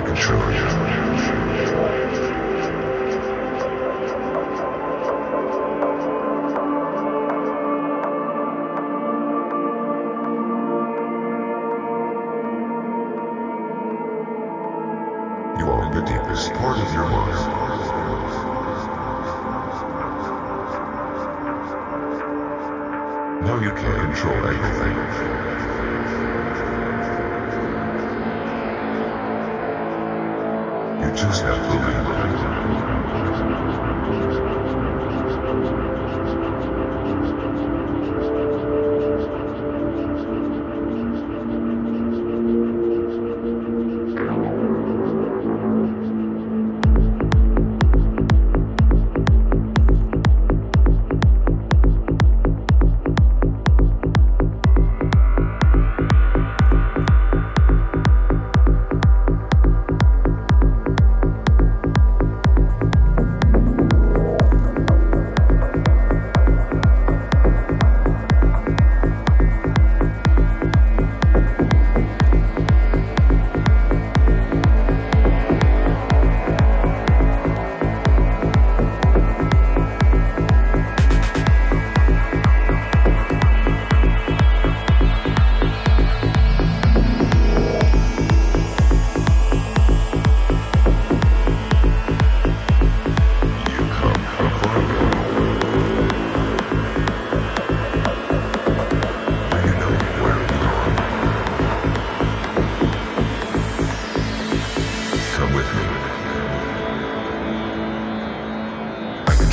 I control you.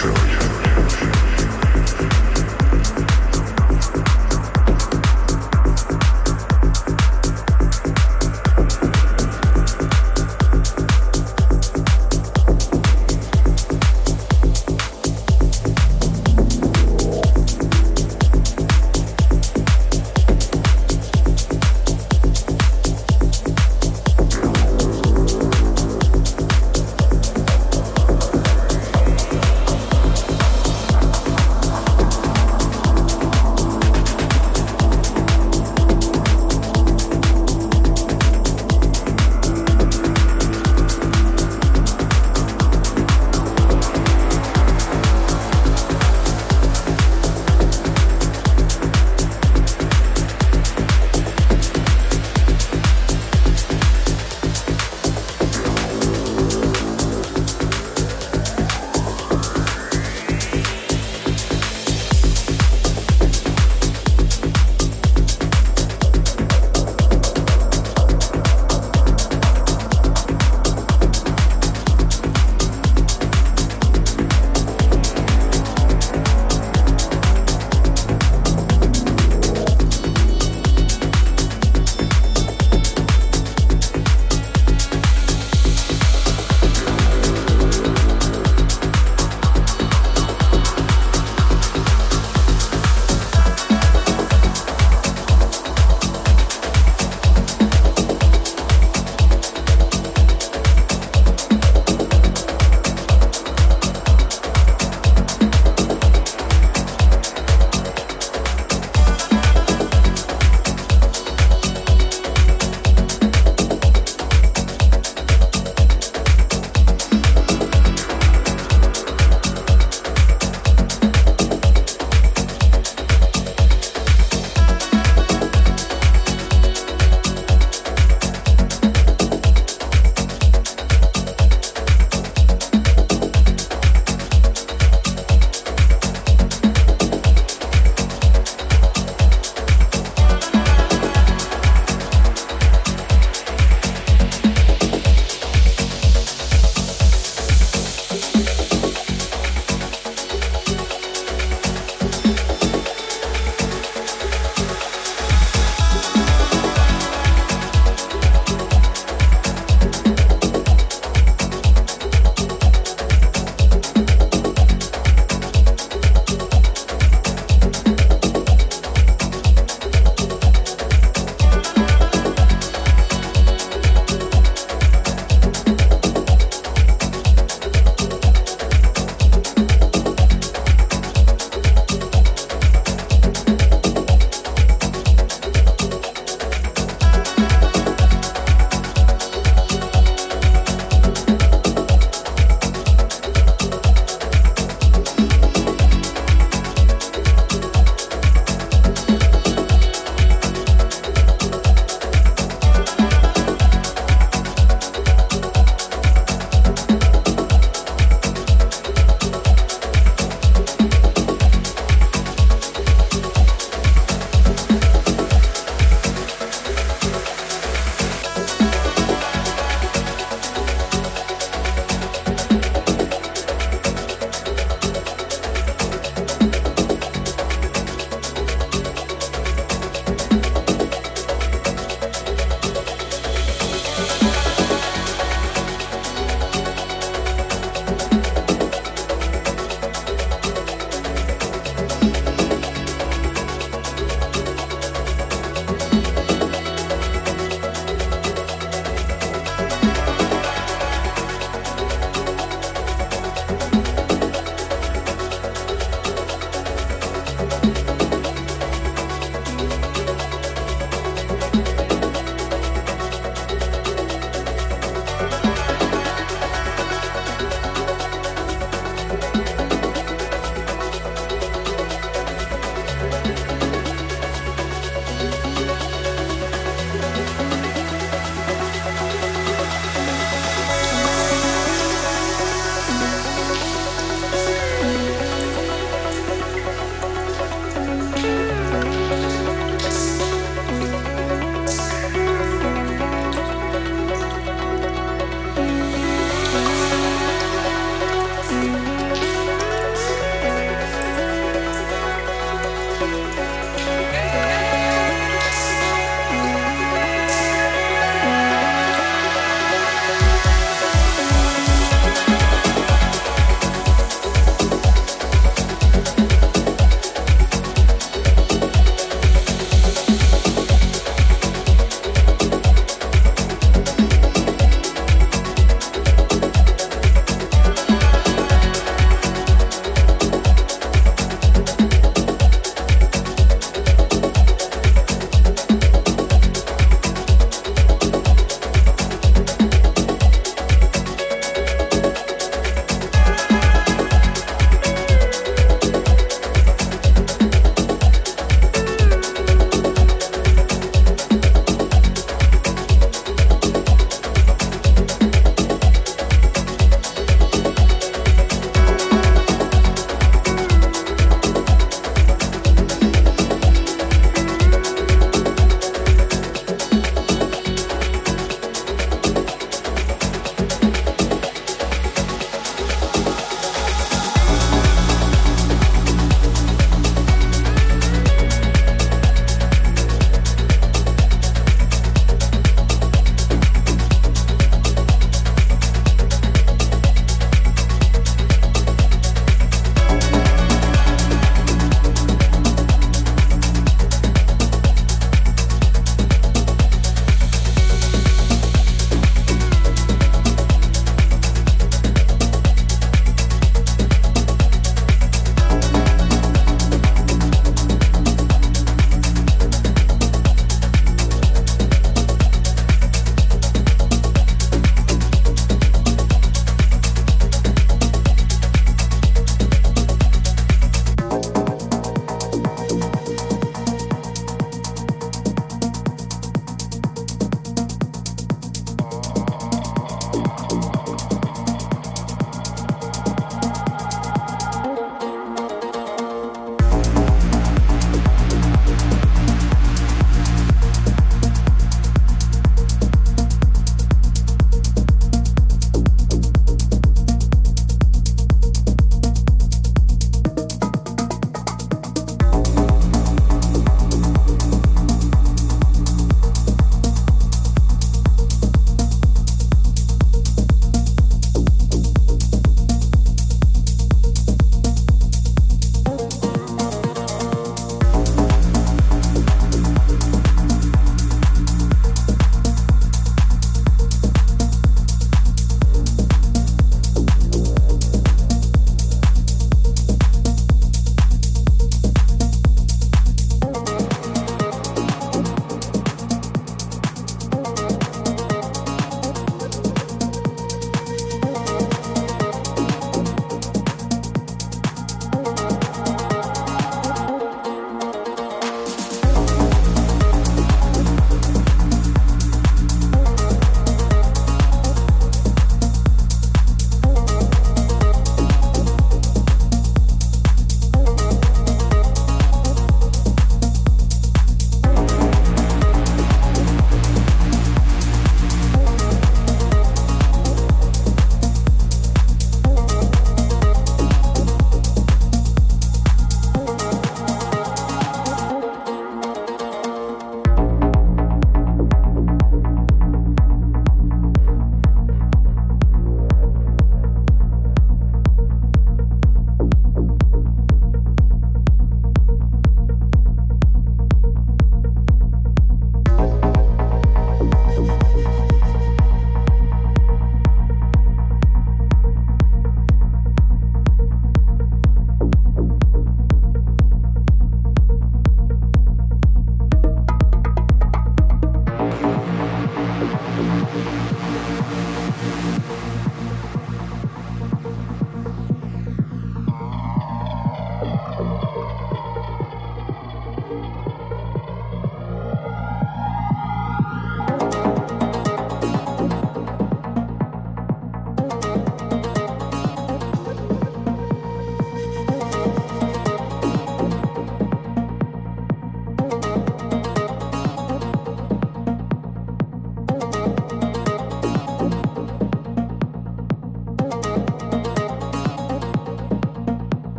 trillion.